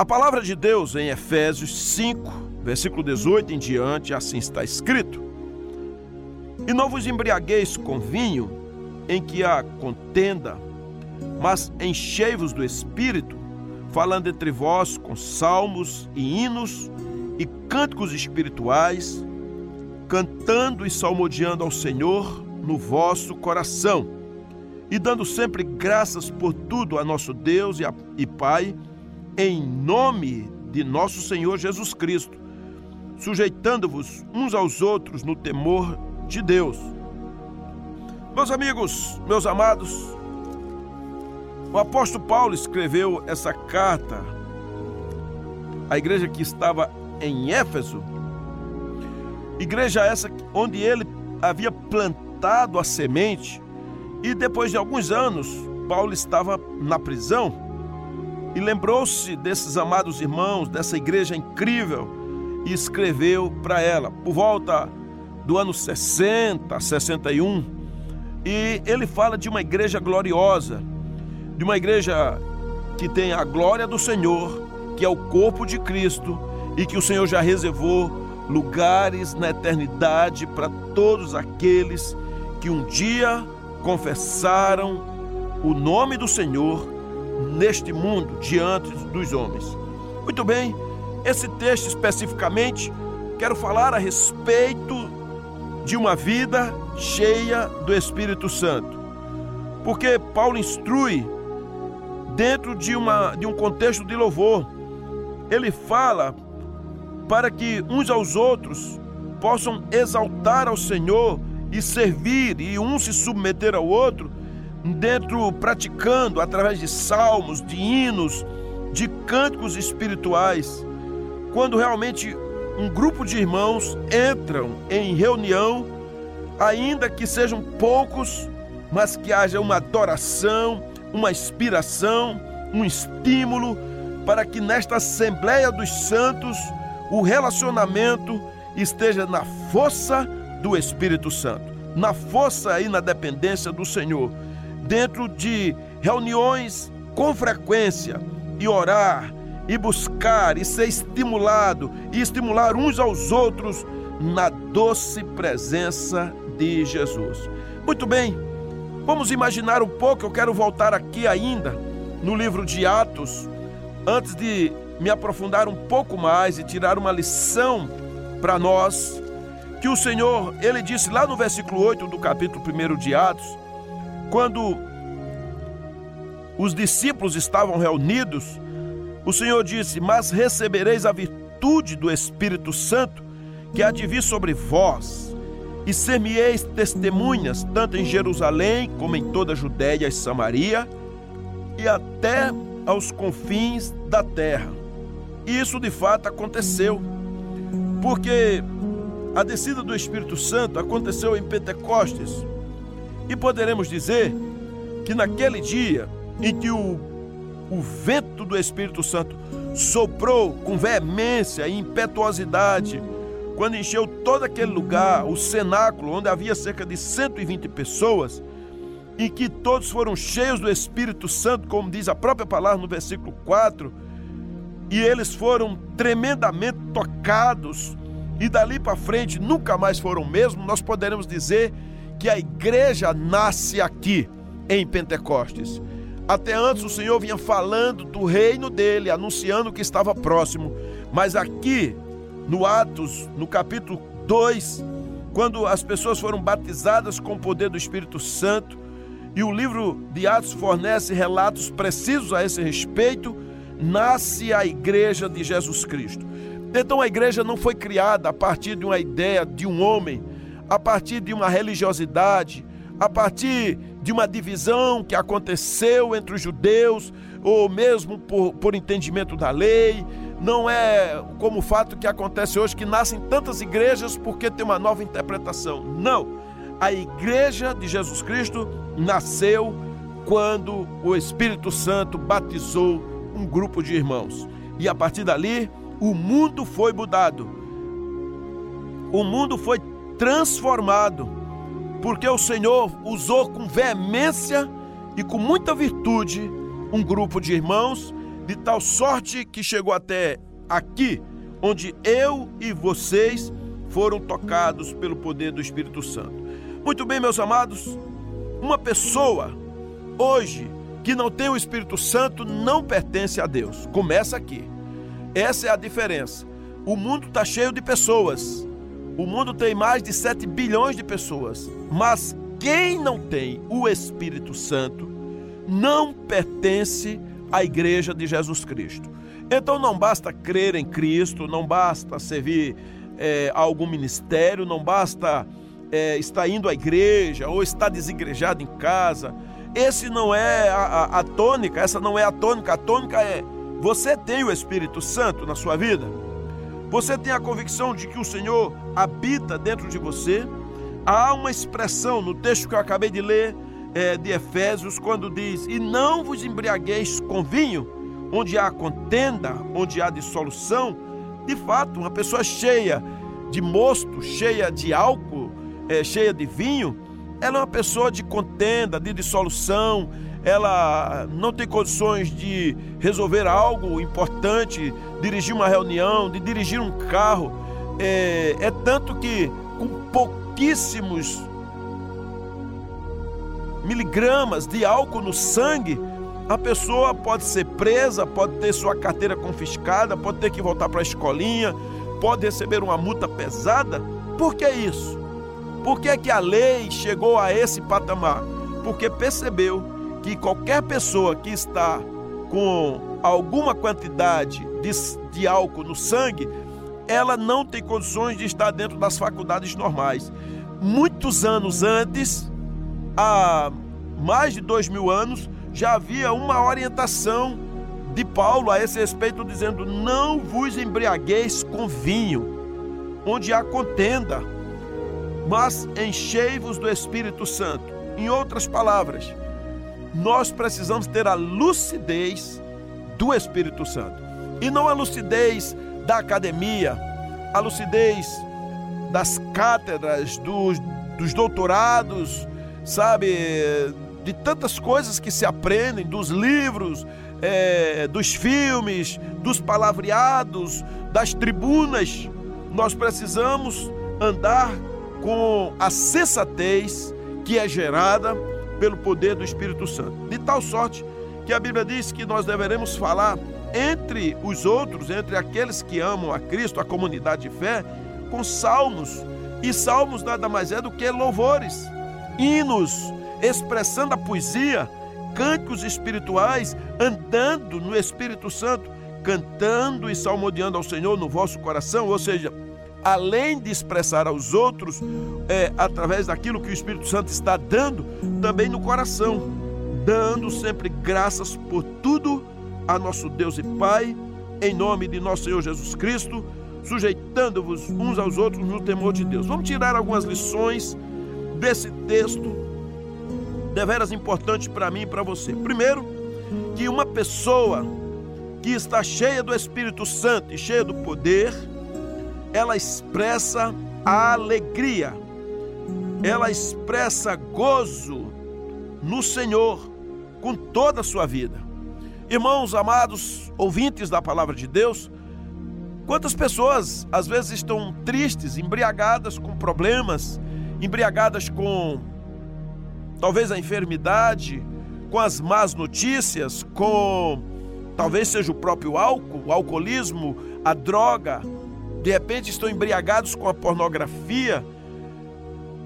A palavra de Deus em Efésios 5, versículo 18 em diante, assim está escrito: E não vos embriagueis com vinho, em que há contenda, mas enchei-vos do espírito, falando entre vós com salmos e hinos e cânticos espirituais, cantando e salmodiando ao Senhor no vosso coração, e dando sempre graças por tudo a nosso Deus e, a, e Pai, em nome de nosso Senhor Jesus Cristo, sujeitando-vos uns aos outros no temor de Deus. Meus amigos, meus amados, o apóstolo Paulo escreveu essa carta à igreja que estava em Éfeso, igreja essa onde ele havia plantado a semente, e depois de alguns anos, Paulo estava na prisão e lembrou-se desses amados irmãos, dessa igreja incrível, e escreveu para ela por volta do ano 60, 61. E ele fala de uma igreja gloriosa, de uma igreja que tem a glória do Senhor, que é o corpo de Cristo e que o Senhor já reservou lugares na eternidade para todos aqueles que um dia confessaram o nome do Senhor neste mundo diante dos homens. Muito bem, esse texto especificamente quero falar a respeito de uma vida cheia do Espírito Santo. Porque Paulo instrui dentro de, uma, de um contexto de louvor. Ele fala para que uns aos outros possam exaltar ao Senhor e servir e um se submeter ao outro dentro praticando através de salmos, de hinos, de cânticos espirituais. Quando realmente um grupo de irmãos entram em reunião, ainda que sejam poucos, mas que haja uma adoração, uma inspiração, um estímulo para que nesta Assembleia dos Santos o relacionamento esteja na força do Espírito Santo, na força e na dependência do Senhor, dentro de reuniões com frequência e orar e buscar e ser estimulado e estimular uns aos outros na doce presença de Jesus. Muito bem, vamos imaginar um pouco. Eu quero voltar aqui ainda no livro de Atos, antes de me aprofundar um pouco mais e tirar uma lição para nós, que o Senhor, ele disse lá no versículo 8 do capítulo 1 de Atos, quando os discípulos estavam reunidos, o Senhor disse: Mas recebereis a virtude do Espírito Santo que há de vir sobre vós, e ser-me-eis testemunhas, tanto em Jerusalém como em toda a Judéia e Samaria, e até aos confins da terra. E isso de fato aconteceu, porque a descida do Espírito Santo aconteceu em Pentecostes, e poderemos dizer que naquele dia em que o o vento do Espírito Santo soprou com veemência e impetuosidade, quando encheu todo aquele lugar, o cenáculo, onde havia cerca de 120 pessoas, e que todos foram cheios do Espírito Santo, como diz a própria palavra no versículo 4, e eles foram tremendamente tocados, e dali para frente nunca mais foram mesmo, nós poderemos dizer que a igreja nasce aqui em Pentecostes. Até antes o Senhor vinha falando do reino dele, anunciando que estava próximo. Mas aqui, no Atos, no capítulo 2, quando as pessoas foram batizadas com o poder do Espírito Santo, e o livro de Atos fornece relatos precisos a esse respeito, nasce a igreja de Jesus Cristo. Então a igreja não foi criada a partir de uma ideia de um homem, a partir de uma religiosidade, a partir de uma divisão que aconteceu entre os judeus, ou mesmo por, por entendimento da lei. Não é como o fato que acontece hoje, que nascem tantas igrejas porque tem uma nova interpretação. Não. A igreja de Jesus Cristo nasceu quando o Espírito Santo batizou um grupo de irmãos. E a partir dali, o mundo foi mudado. O mundo foi transformado porque o Senhor usou com veemência e com muita virtude um grupo de irmãos de tal sorte que chegou até aqui, onde eu e vocês foram tocados pelo poder do Espírito Santo. Muito bem, meus amados, uma pessoa hoje que não tem o Espírito Santo não pertence a Deus. Começa aqui. Essa é a diferença. O mundo está cheio de pessoas. O mundo tem mais de 7 bilhões de pessoas. Mas quem não tem o Espírito Santo não pertence à igreja de Jesus Cristo. Então não basta crer em Cristo, não basta servir é, a algum ministério, não basta é, estar indo à igreja ou estar desigrejado em casa. Esse não é a, a, a tônica, essa não é a tônica. A tônica é você tem o Espírito Santo na sua vida? Você tem a convicção de que o Senhor habita dentro de você? Há uma expressão no texto que eu acabei de ler é, de Efésios, quando diz: E não vos embriagueis com vinho, onde há contenda, onde há dissolução. De fato, uma pessoa cheia de mosto, cheia de álcool, é, cheia de vinho, ela é uma pessoa de contenda, de dissolução, ela não tem condições de resolver algo importante, dirigir uma reunião, de dirigir um carro. É, é tanto que com pouquíssimos miligramas de álcool no sangue, a pessoa pode ser presa, pode ter sua carteira confiscada, pode ter que voltar para a escolinha, pode receber uma multa pesada. Por que isso? Por que, é que a lei chegou a esse patamar? Porque percebeu que qualquer pessoa que está com alguma quantidade de, de álcool no sangue, ela não tem condições de estar dentro das faculdades normais. Muitos anos antes, há mais de dois mil anos, já havia uma orientação de Paulo a esse respeito, dizendo: Não vos embriagueis com vinho, onde há contenda, mas enchei-vos do Espírito Santo. Em outras palavras, nós precisamos ter a lucidez do Espírito Santo. E não a lucidez da academia, a lucidez das cátedras, dos, dos doutorados, sabe, de tantas coisas que se aprendem, dos livros, é, dos filmes, dos palavreados, das tribunas. Nós precisamos andar com a sensatez que é gerada pelo poder do Espírito Santo. De tal sorte que a Bíblia diz que nós deveremos falar entre os outros, entre aqueles que amam a Cristo, a comunidade de fé, com salmos. E salmos nada mais é do que louvores, hinos, expressando a poesia, cânticos espirituais, andando no Espírito Santo, cantando e salmodiando ao Senhor no vosso coração, ou seja, além de expressar aos outros é, através daquilo que o Espírito Santo está dando, também no coração, dando sempre graças por tudo a nosso Deus e Pai, em nome de nosso Senhor Jesus Cristo, sujeitando-vos uns aos outros no temor de Deus. Vamos tirar algumas lições desse texto, deveras importante para mim e para você. Primeiro, que uma pessoa que está cheia do Espírito Santo e cheia do poder, ela expressa a alegria, ela expressa gozo no Senhor com toda a sua vida. Irmãos amados, ouvintes da palavra de Deus, quantas pessoas às vezes estão tristes, embriagadas com problemas, embriagadas com talvez a enfermidade, com as más notícias, com talvez seja o próprio álcool, o alcoolismo, a droga, de repente estão embriagados com a pornografia,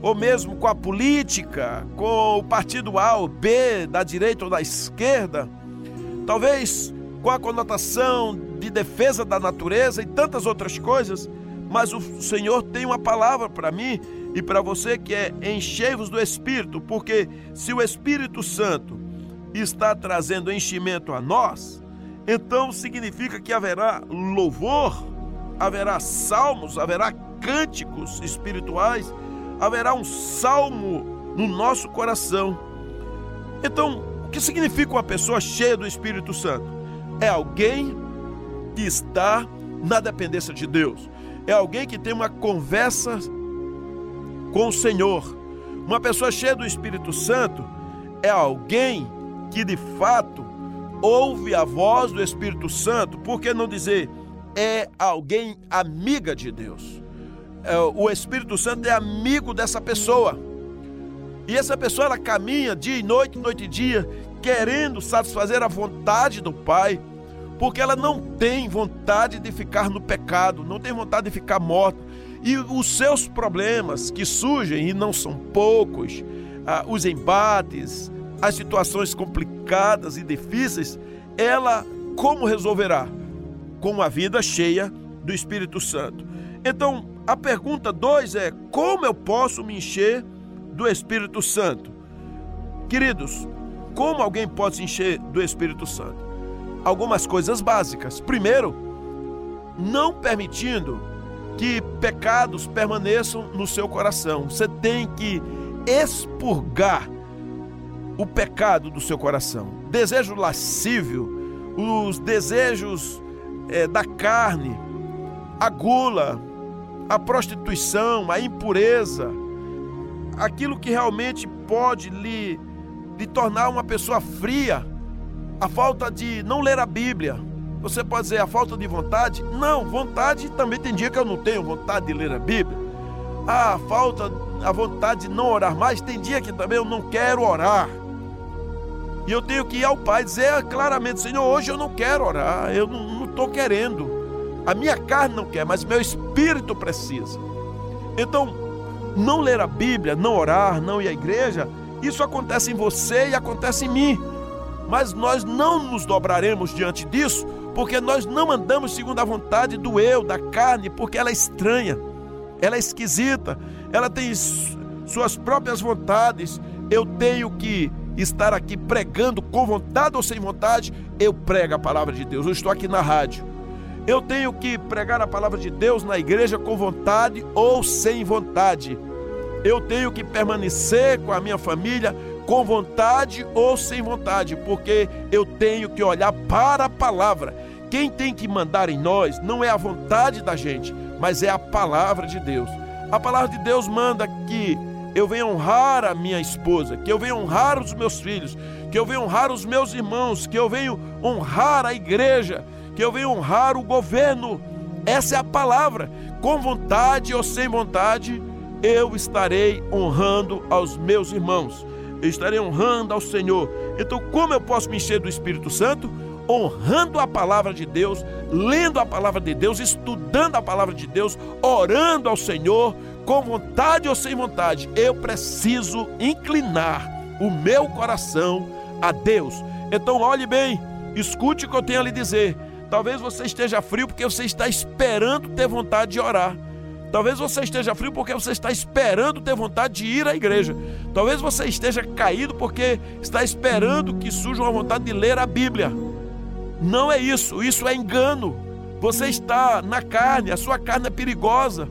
ou mesmo com a política, com o partido A ou B, da direita ou da esquerda, talvez com a conotação de defesa da natureza e tantas outras coisas, mas o Senhor tem uma palavra para mim e para você que é enchei-vos do Espírito, porque se o Espírito Santo está trazendo enchimento a nós, então significa que haverá louvor haverá salmos, haverá cânticos espirituais, haverá um salmo no nosso coração. Então, o que significa uma pessoa cheia do Espírito Santo? É alguém que está na dependência de Deus. É alguém que tem uma conversa com o Senhor. Uma pessoa cheia do Espírito Santo é alguém que de fato ouve a voz do Espírito Santo, por que não dizer é alguém amiga de Deus? É, o Espírito Santo é amigo dessa pessoa. E essa pessoa ela caminha dia e noite, noite e dia, querendo satisfazer a vontade do Pai, porque ela não tem vontade de ficar no pecado, não tem vontade de ficar morta. E os seus problemas que surgem, e não são poucos, ah, os embates, as situações complicadas e difíceis, ela como resolverá? Com a vida cheia do Espírito Santo. Então, a pergunta 2 é: como eu posso me encher do Espírito Santo? Queridos, como alguém pode se encher do Espírito Santo? Algumas coisas básicas. Primeiro, não permitindo que pecados permaneçam no seu coração. Você tem que expurgar o pecado do seu coração. Desejo lascívio, os desejos é, da carne, a gula, a prostituição, a impureza, aquilo que realmente pode lhe, lhe tornar uma pessoa fria, a falta de não ler a Bíblia. Você pode dizer a falta de vontade? Não, vontade também tem dia que eu não tenho vontade de ler a Bíblia. Ah, a falta, a vontade de não orar mais, tem dia que também eu não quero orar. E eu tenho que ir ao Pai dizer claramente: Senhor, hoje eu não quero orar, eu não estou querendo. A minha carne não quer, mas meu espírito precisa. Então, não ler a Bíblia, não orar, não ir à igreja, isso acontece em você e acontece em mim. Mas nós não nos dobraremos diante disso, porque nós não andamos segundo a vontade do eu, da carne, porque ela é estranha, ela é esquisita, ela tem suas próprias vontades. Eu tenho que estar aqui pregando com vontade ou sem vontade, eu prego a palavra de Deus. Eu estou aqui na rádio. Eu tenho que pregar a palavra de Deus na igreja com vontade ou sem vontade. Eu tenho que permanecer com a minha família com vontade ou sem vontade, porque eu tenho que olhar para a palavra. Quem tem que mandar em nós não é a vontade da gente, mas é a palavra de Deus. A palavra de Deus manda que eu venha honrar a minha esposa, que eu venha honrar os meus filhos, que eu venha honrar os meus irmãos, que eu venha honrar a igreja, que eu venha honrar o governo. Essa é a palavra. Com vontade ou sem vontade, eu estarei honrando aos meus irmãos. Eu estarei honrando ao Senhor. Então, como eu posso me encher do Espírito Santo? Honrando a palavra de Deus, lendo a palavra de Deus, estudando a palavra de Deus, orando ao Senhor, com vontade ou sem vontade. Eu preciso inclinar o meu coração a Deus. Então, olhe bem, escute o que eu tenho a lhe dizer. Talvez você esteja frio porque você está esperando ter vontade de orar. Talvez você esteja frio porque você está esperando ter vontade de ir à igreja. Talvez você esteja caído porque está esperando que surja uma vontade de ler a Bíblia. Não é isso, isso é engano. Você está na carne, a sua carne é perigosa.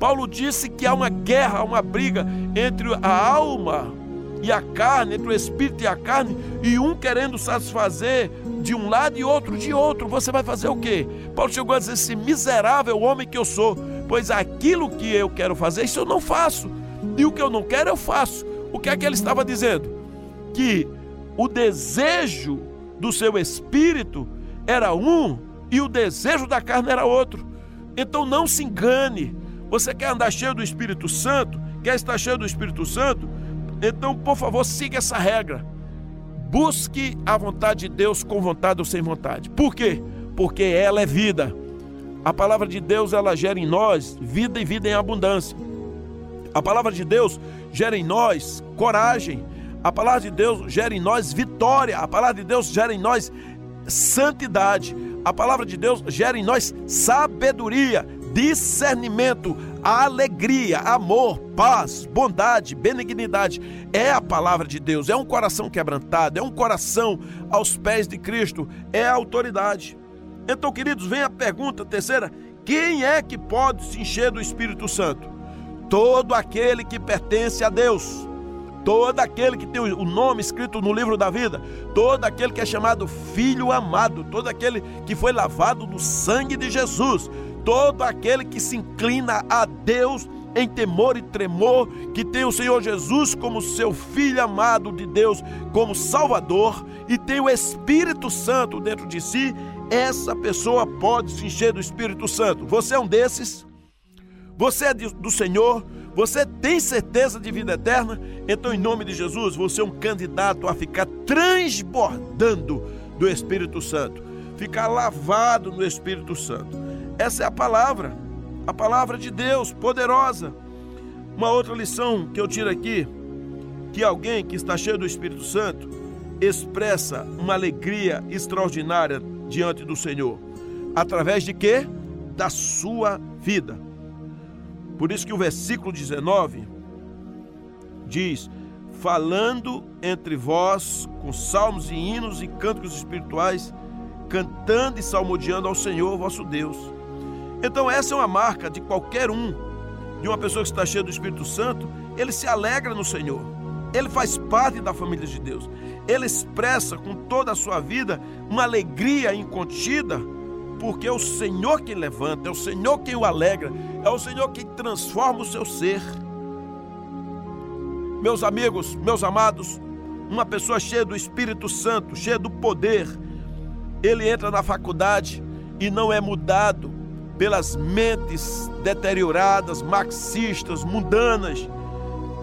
Paulo disse que há uma guerra, uma briga entre a alma e a carne, entre o espírito e a carne, e um querendo satisfazer de um lado e outro de outro. Você vai fazer o quê? Paulo chegou a dizer: esse miserável homem que eu sou, pois aquilo que eu quero fazer, isso eu não faço, e o que eu não quero, eu faço. O que é que ele estava dizendo? Que o desejo do seu espírito era um e o desejo da carne era outro. Então não se engane. Você quer andar cheio do Espírito Santo? Quer estar cheio do Espírito Santo? Então, por favor, siga essa regra. Busque a vontade de Deus com vontade ou sem vontade. Por quê? Porque ela é vida. A palavra de Deus, ela gera em nós vida e vida em abundância. A palavra de Deus gera em nós coragem. A palavra de Deus gera em nós vitória. A palavra de Deus gera em nós santidade. A palavra de Deus gera em nós sabedoria, discernimento, alegria, amor, paz, bondade, benignidade. É a palavra de Deus, é um coração quebrantado, é um coração aos pés de Cristo, é a autoridade. Então, queridos, vem a pergunta terceira: quem é que pode se encher do Espírito Santo? Todo aquele que pertence a Deus. Todo aquele que tem o nome escrito no livro da vida, todo aquele que é chamado filho amado, todo aquele que foi lavado no sangue de Jesus, todo aquele que se inclina a Deus em temor e tremor, que tem o Senhor Jesus como seu filho amado de Deus, como Salvador, e tem o Espírito Santo dentro de si, essa pessoa pode se encher do Espírito Santo. Você é um desses? Você é do Senhor? Você tem certeza de vida eterna? Então, em nome de Jesus, você é um candidato a ficar transbordando do Espírito Santo, ficar lavado no Espírito Santo. Essa é a palavra, a palavra de Deus, poderosa. Uma outra lição que eu tiro aqui, que alguém que está cheio do Espírito Santo expressa uma alegria extraordinária diante do Senhor. Através de quê? Da sua vida. Por isso que o versículo 19 diz: falando entre vós com salmos e hinos e cânticos espirituais, cantando e salmodiando ao Senhor vosso Deus. Então, essa é uma marca de qualquer um, de uma pessoa que está cheia do Espírito Santo, ele se alegra no Senhor. Ele faz parte da família de Deus. Ele expressa com toda a sua vida uma alegria incontida porque é o Senhor quem levanta, é o Senhor quem o alegra, é o Senhor quem transforma o seu ser. Meus amigos, meus amados, uma pessoa cheia do Espírito Santo, cheia do poder, ele entra na faculdade e não é mudado pelas mentes deterioradas, marxistas, mundanas,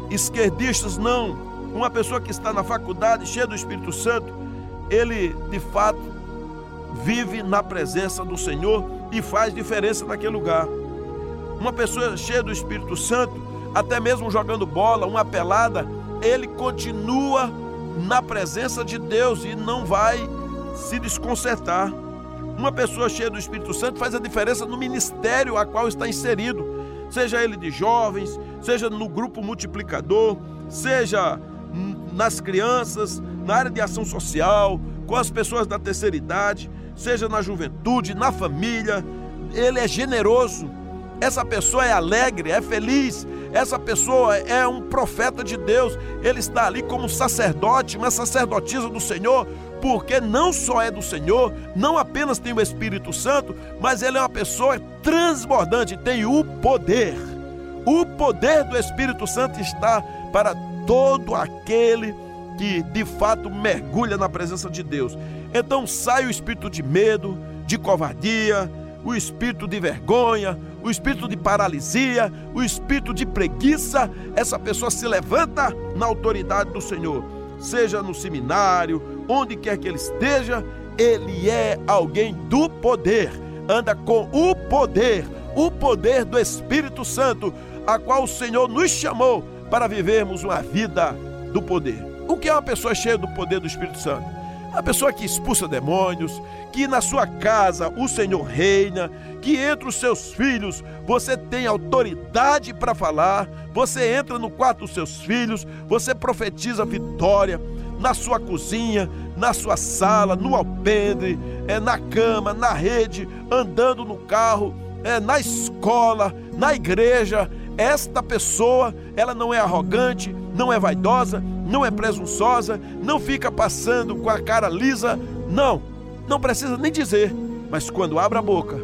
esquerdistas, não. Uma pessoa que está na faculdade cheia do Espírito Santo, ele de fato vive na presença do Senhor e faz diferença naquele lugar. Uma pessoa cheia do Espírito Santo, até mesmo jogando bola, uma pelada, ele continua na presença de Deus e não vai se desconcertar. Uma pessoa cheia do Espírito Santo faz a diferença no ministério a qual está inserido, seja ele de jovens, seja no grupo multiplicador, seja nas crianças, na área de ação social, com as pessoas da terceira idade seja na juventude, na família. Ele é generoso. Essa pessoa é alegre, é feliz. Essa pessoa é um profeta de Deus. Ele está ali como sacerdote, uma sacerdotisa do Senhor, porque não só é do Senhor, não apenas tem o Espírito Santo, mas ele é uma pessoa transbordante, tem o poder. O poder do Espírito Santo está para todo aquele que de fato mergulha na presença de Deus. Então sai o espírito de medo, de covardia, o espírito de vergonha, o espírito de paralisia, o espírito de preguiça. Essa pessoa se levanta na autoridade do Senhor, seja no seminário, onde quer que ele esteja, ele é alguém do poder, anda com o poder, o poder do Espírito Santo, a qual o Senhor nos chamou para vivermos uma vida do poder. O que é uma pessoa cheia do poder do Espírito Santo? A pessoa que expulsa demônios, que na sua casa o Senhor reina, que entre os seus filhos você tem autoridade para falar, você entra no quarto dos seus filhos, você profetiza vitória na sua cozinha, na sua sala, no alpendre, é, na cama, na rede, andando no carro, é, na escola, na igreja. Esta pessoa, ela não é arrogante, não é vaidosa, não é presunçosa, não fica passando com a cara lisa, não, não precisa nem dizer, mas quando abre a boca,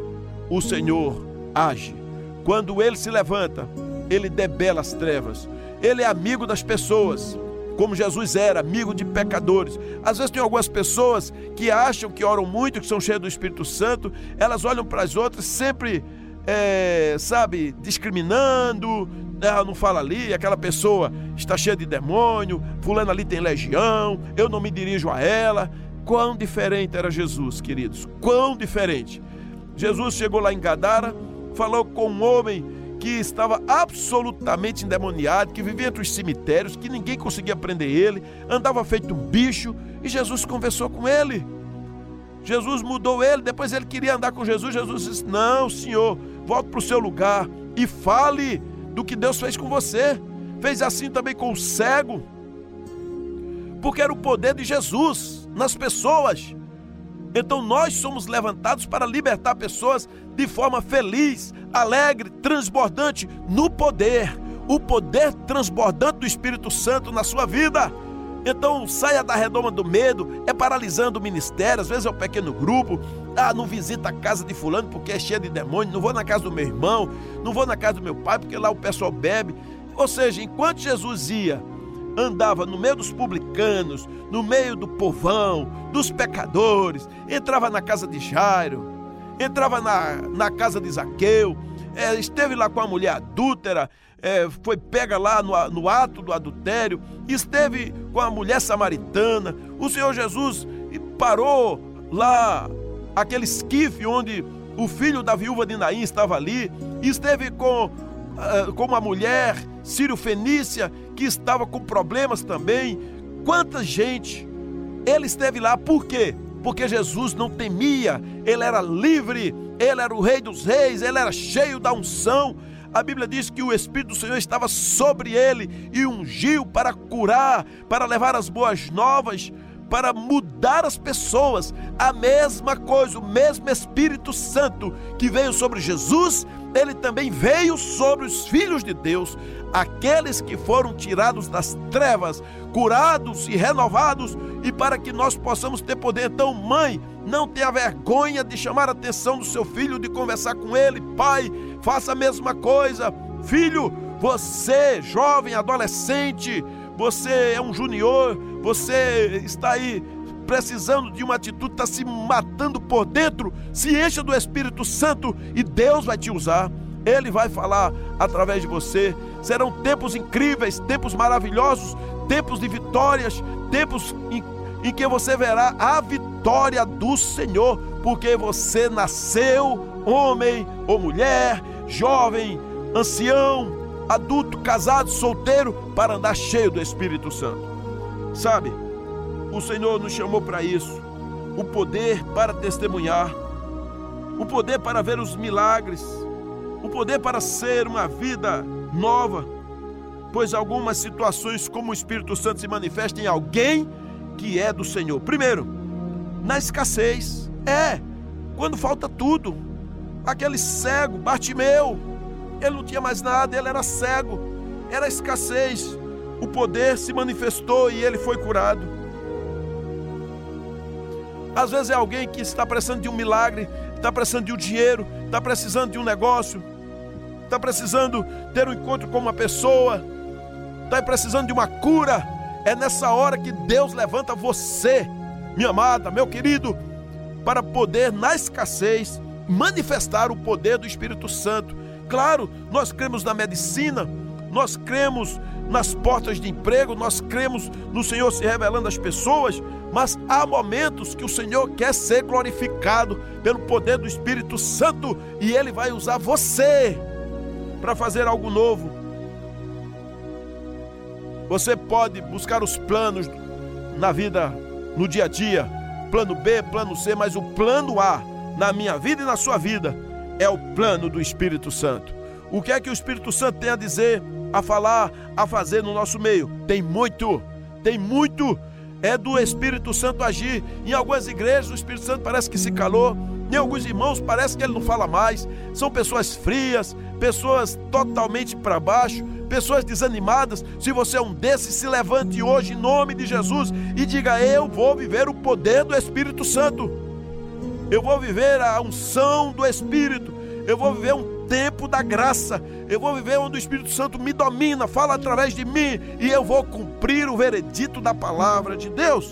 o Senhor age. Quando ele se levanta, ele debela as trevas. Ele é amigo das pessoas, como Jesus era, amigo de pecadores. Às vezes tem algumas pessoas que acham que oram muito, que são cheias do Espírito Santo, elas olham para as outras sempre, é, sabe, discriminando, ela não fala ali, aquela pessoa está cheia de demônio, fulano ali tem legião, eu não me dirijo a ela. Quão diferente era Jesus, queridos, quão diferente. Jesus chegou lá em Gadara, falou com um homem que estava absolutamente endemoniado, que vivia entre os cemitérios, que ninguém conseguia prender ele, andava feito um bicho, e Jesus conversou com ele. Jesus mudou ele, depois ele queria andar com Jesus. Jesus disse: Não, senhor, volte para o seu lugar e fale do que Deus fez com você. Fez assim também com o cego. Porque era o poder de Jesus nas pessoas. Então nós somos levantados para libertar pessoas de forma feliz, alegre, transbordante no poder. O poder transbordante do Espírito Santo na sua vida. Então saia da redoma do medo, é paralisando o ministério, às vezes é um pequeno grupo. Ah, não visita a casa de fulano porque é cheia de demônio, não vou na casa do meu irmão, não vou na casa do meu pai porque lá o pessoal bebe. Ou seja, enquanto Jesus ia, andava no meio dos publicanos, no meio do povão, dos pecadores, entrava na casa de Jairo, entrava na, na casa de Zaqueu, é, esteve lá com a mulher adúltera, é, foi pega lá no, no ato do adultério, esteve com a mulher samaritana. O Senhor Jesus parou lá, aquele esquife onde o filho da viúva de Naim estava ali, esteve com, uh, com uma mulher sírio-fenícia que estava com problemas também. Quanta gente! Ele esteve lá por quê? Porque Jesus não temia, ele era livre, ele era o rei dos reis, ele era cheio da unção. A Bíblia diz que o Espírito do Senhor estava sobre ele e ungiu para curar, para levar as boas novas, para mudar as pessoas. A mesma coisa, o mesmo Espírito Santo que veio sobre Jesus, ele também veio sobre os filhos de Deus, aqueles que foram tirados das trevas, curados e renovados, e para que nós possamos ter poder. Então, mãe, não tenha vergonha de chamar a atenção do seu filho, de conversar com ele. Pai, faça a mesma coisa. Filho, você, jovem, adolescente, você é um junior, você está aí precisando de uma atitude, está se matando por dentro, se encha do Espírito Santo e Deus vai te usar. Ele vai falar através de você. Serão tempos incríveis, tempos maravilhosos, tempos de vitórias, tempos em, em que você verá a vitória do Senhor, porque você nasceu, homem ou mulher, jovem, ancião, adulto, casado, solteiro, para andar cheio do Espírito Santo. Sabe, o Senhor nos chamou para isso o poder para testemunhar, o poder para ver os milagres, o poder para ser uma vida nova, pois algumas situações, como o Espírito Santo se manifesta em alguém que é do Senhor. Primeiro, na escassez, é, quando falta tudo. Aquele cego, Bartimeu, ele não tinha mais nada, ele era cego, era escassez. O poder se manifestou e ele foi curado. Às vezes é alguém que está precisando de um milagre, está precisando de um dinheiro, está precisando de um negócio, está precisando ter um encontro com uma pessoa, está precisando de uma cura. É nessa hora que Deus levanta você, minha amada, meu querido, para poder, na escassez, manifestar o poder do Espírito Santo. Claro, nós cremos na medicina, nós cremos nas portas de emprego, nós cremos no Senhor se revelando às pessoas, mas há momentos que o Senhor quer ser glorificado pelo poder do Espírito Santo e Ele vai usar você para fazer algo novo. Você pode buscar os planos na vida, no dia a dia, plano B, plano C, mas o plano A na minha vida e na sua vida é o plano do Espírito Santo. O que é que o Espírito Santo tem a dizer, a falar, a fazer no nosso meio? Tem muito, tem muito. É do Espírito Santo agir. Em algumas igrejas, o Espírito Santo parece que se calou. Em alguns irmãos, parece que ele não fala mais. São pessoas frias, pessoas totalmente para baixo, pessoas desanimadas. Se você é um desses, se levante hoje em nome de Jesus e diga: Eu vou viver o poder do Espírito Santo. Eu vou viver a unção do Espírito. Eu vou viver um tempo da graça. Eu vou viver onde o Espírito Santo me domina, fala através de mim e eu vou cumprir o veredito da palavra de Deus.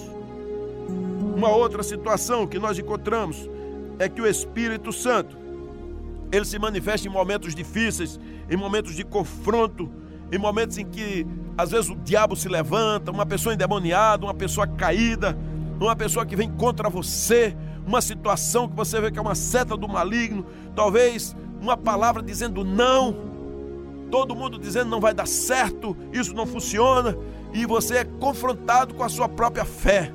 Uma outra situação que nós encontramos é que o Espírito Santo ele se manifesta em momentos difíceis, em momentos de confronto, em momentos em que às vezes o diabo se levanta, uma pessoa endemoniada, uma pessoa caída, uma pessoa que vem contra você, uma situação que você vê que é uma seta do maligno, talvez uma palavra dizendo não, todo mundo dizendo não vai dar certo, isso não funciona, e você é confrontado com a sua própria fé.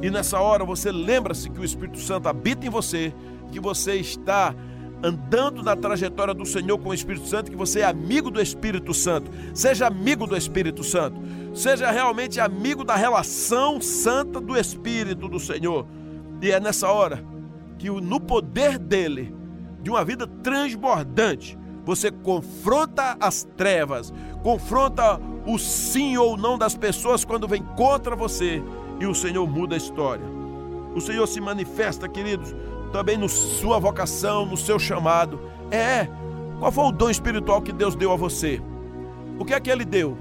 E nessa hora você lembra-se que o Espírito Santo habita em você, que você está andando na trajetória do Senhor com o Espírito Santo, que você é amigo do Espírito Santo. Seja amigo do Espírito Santo. Seja realmente amigo da relação santa do Espírito do Senhor. E é nessa hora que no poder dele, de uma vida transbordante, você confronta as trevas, confronta o sim ou não das pessoas quando vem contra você e o Senhor muda a história. O Senhor se manifesta, queridos, também na sua vocação, no seu chamado. É, qual foi o dom espiritual que Deus deu a você? O que é que ele deu?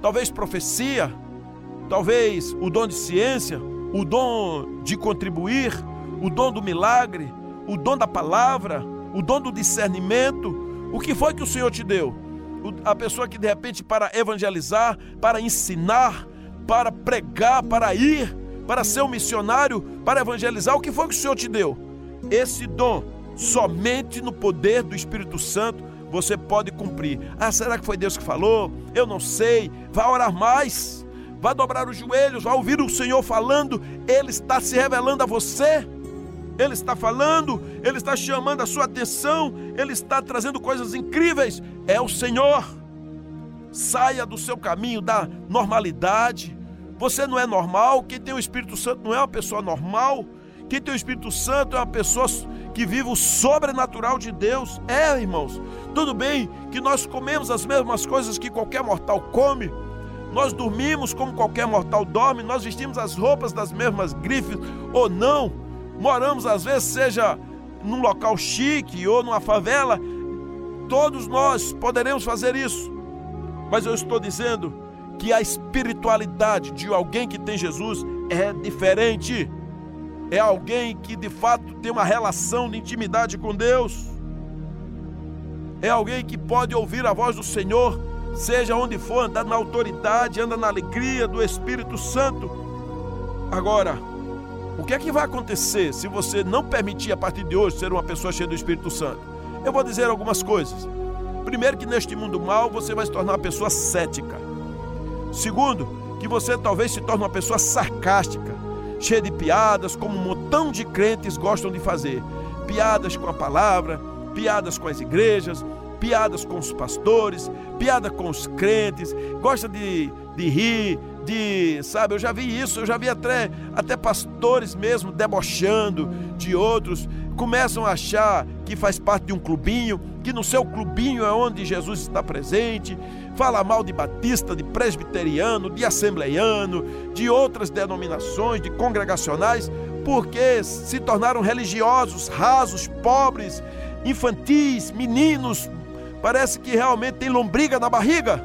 Talvez profecia, talvez o dom de ciência, o dom de contribuir, o dom do milagre, o dom da palavra, o dom do discernimento. O que foi que o Senhor te deu? A pessoa que de repente para evangelizar, para ensinar, para pregar, para ir, para ser um missionário, para evangelizar, o que foi que o Senhor te deu? Esse dom, somente no poder do Espírito Santo, você pode cumprir. Ah, será que foi Deus que falou? Eu não sei. Vá orar mais. Vá dobrar os joelhos, vá ouvir o Senhor falando. Ele está se revelando a você. Ele está falando, ele está chamando a sua atenção, ele está trazendo coisas incríveis. É o Senhor. Saia do seu caminho da normalidade. Você não é normal. Quem tem o Espírito Santo não é uma pessoa normal. Quem tem o Espírito Santo é uma pessoa que vive o sobrenatural de Deus. É, irmãos, tudo bem que nós comemos as mesmas coisas que qualquer mortal come. Nós dormimos como qualquer mortal dorme, nós vestimos as roupas das mesmas grifes ou não. Moramos às vezes seja num local chique ou numa favela. Todos nós poderemos fazer isso. Mas eu estou dizendo que a espiritualidade de alguém que tem Jesus é diferente é alguém que de fato tem uma relação de intimidade com Deus. É alguém que pode ouvir a voz do Senhor, seja onde for, andar na autoridade, anda na alegria do Espírito Santo. Agora, o que é que vai acontecer se você não permitir a partir de hoje ser uma pessoa cheia do Espírito Santo? Eu vou dizer algumas coisas. Primeiro, que neste mundo mal você vai se tornar uma pessoa cética. Segundo, que você talvez se torne uma pessoa sarcástica cheia de piadas, como um montão de crentes gostam de fazer. Piadas com a palavra, piadas com as igrejas, piadas com os pastores, piada com os crentes, gosta de, de rir, de, sabe, eu já vi isso, eu já vi até, até pastores mesmo debochando de outros, começam a achar que faz parte de um clubinho, que no seu clubinho é onde Jesus está presente, fala mal de batista, de presbiteriano, de assembleiano, de outras denominações, de congregacionais, porque se tornaram religiosos, rasos, pobres, infantis, meninos, parece que realmente tem lombriga na barriga.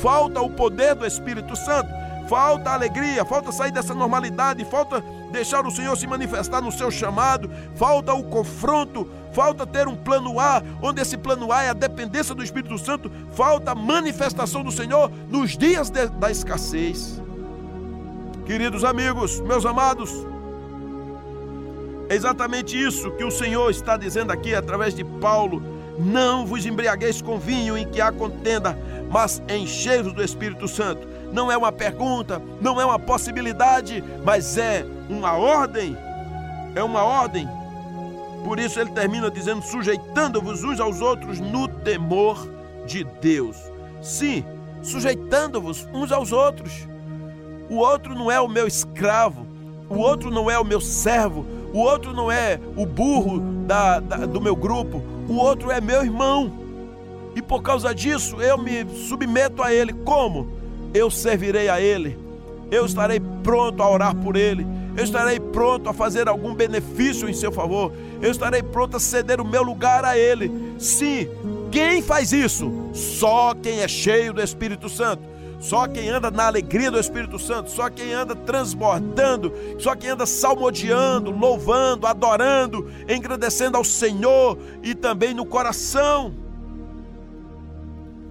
Falta o poder do Espírito Santo, falta alegria, falta sair dessa normalidade, falta deixar o Senhor se manifestar no seu chamado, falta o confronto, falta ter um plano A, onde esse plano A é a dependência do Espírito Santo, falta a manifestação do Senhor nos dias de, da escassez. Queridos amigos, meus amados, é exatamente isso que o Senhor está dizendo aqui através de Paulo. Não vos embriagueis com vinho em que há contenda, mas encheios do Espírito Santo. Não é uma pergunta, não é uma possibilidade, mas é uma ordem. É uma ordem. Por isso ele termina dizendo: sujeitando-vos uns aos outros no temor de Deus. Sim, sujeitando-vos uns aos outros. O outro não é o meu escravo, o outro não é o meu servo, o outro não é o burro da, da, do meu grupo, o outro é meu irmão. E por causa disso eu me submeto a ele. Como? Eu servirei a ele, eu estarei pronto a orar por ele, eu estarei pronto a fazer algum benefício em seu favor, eu estarei pronto a ceder o meu lugar a Ele. Sim, quem faz isso? Só quem é cheio do Espírito Santo. Só quem anda na alegria do Espírito Santo, só quem anda transbordando, só quem anda salmodiando, louvando, adorando, engrandecendo ao Senhor e também no coração.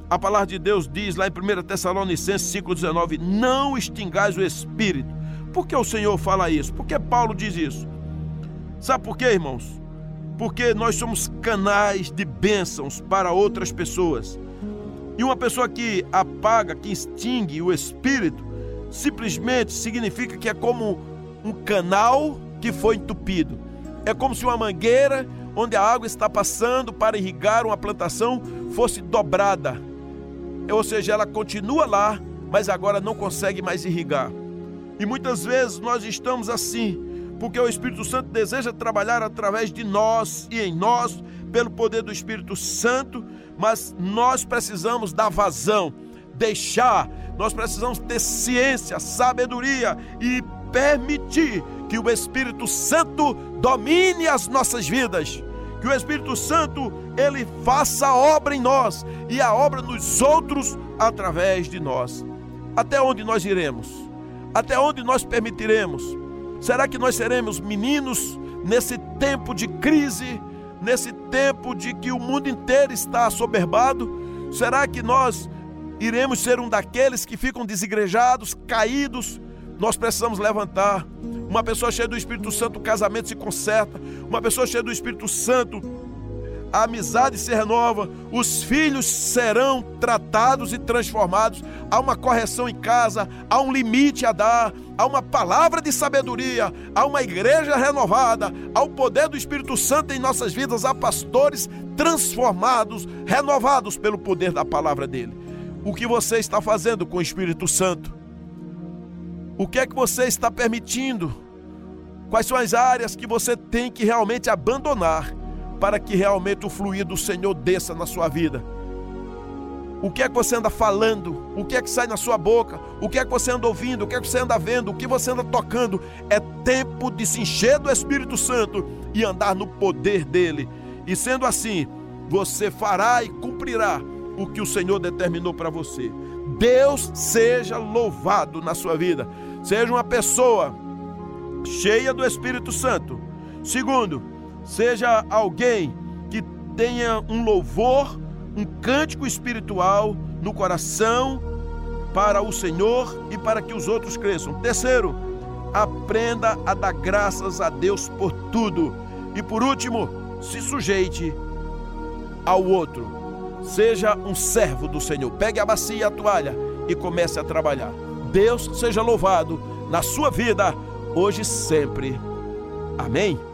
A palavra de Deus diz lá em 1 Tessalonicenses 5,19: Não extingais o espírito. Por que o Senhor fala isso? Por que Paulo diz isso? Sabe por quê, irmãos? Porque nós somos canais de bênçãos para outras pessoas. E uma pessoa que apaga, que extingue o espírito, simplesmente significa que é como um canal que foi entupido. É como se uma mangueira onde a água está passando para irrigar uma plantação fosse dobrada. Ou seja, ela continua lá, mas agora não consegue mais irrigar. E muitas vezes nós estamos assim, porque o Espírito Santo deseja trabalhar através de nós e em nós, pelo poder do Espírito Santo, mas nós precisamos dar vazão, deixar, nós precisamos ter ciência, sabedoria e permitir que o Espírito Santo domine as nossas vidas. Que o Espírito Santo ele faça a obra em nós e a obra nos outros através de nós. Até onde nós iremos? Até onde nós permitiremos? Será que nós seremos meninos nesse tempo de crise, nesse tempo de que o mundo inteiro está assoberbado? Será que nós iremos ser um daqueles que ficam desigrejados, caídos? Nós precisamos levantar. Uma pessoa cheia do Espírito Santo, o casamento se conserta. Uma pessoa cheia do Espírito Santo, a amizade se renova, os filhos serão tratados e transformados. Há uma correção em casa, há um limite a dar, há uma palavra de sabedoria, há uma igreja renovada, há o poder do Espírito Santo em nossas vidas, há pastores transformados, renovados pelo poder da palavra dele. O que você está fazendo com o Espírito Santo? O que é que você está permitindo? Quais são as áreas que você tem que realmente abandonar? Para que realmente o fluir do Senhor desça na sua vida. O que é que você anda falando? O que é que sai na sua boca? O que é que você anda ouvindo? O que é que você anda vendo? O que você anda tocando? É tempo de se encher do Espírito Santo e andar no poder dele. E sendo assim, você fará e cumprirá o que o Senhor determinou para você. Deus seja louvado na sua vida. Seja uma pessoa cheia do Espírito Santo. Segundo, seja alguém que tenha um louvor, um cântico espiritual no coração para o Senhor e para que os outros cresçam. Terceiro, aprenda a dar graças a Deus por tudo. E por último, se sujeite ao outro. Seja um servo do Senhor. Pegue a bacia e a toalha e comece a trabalhar. Deus seja louvado na sua vida, hoje e sempre. Amém.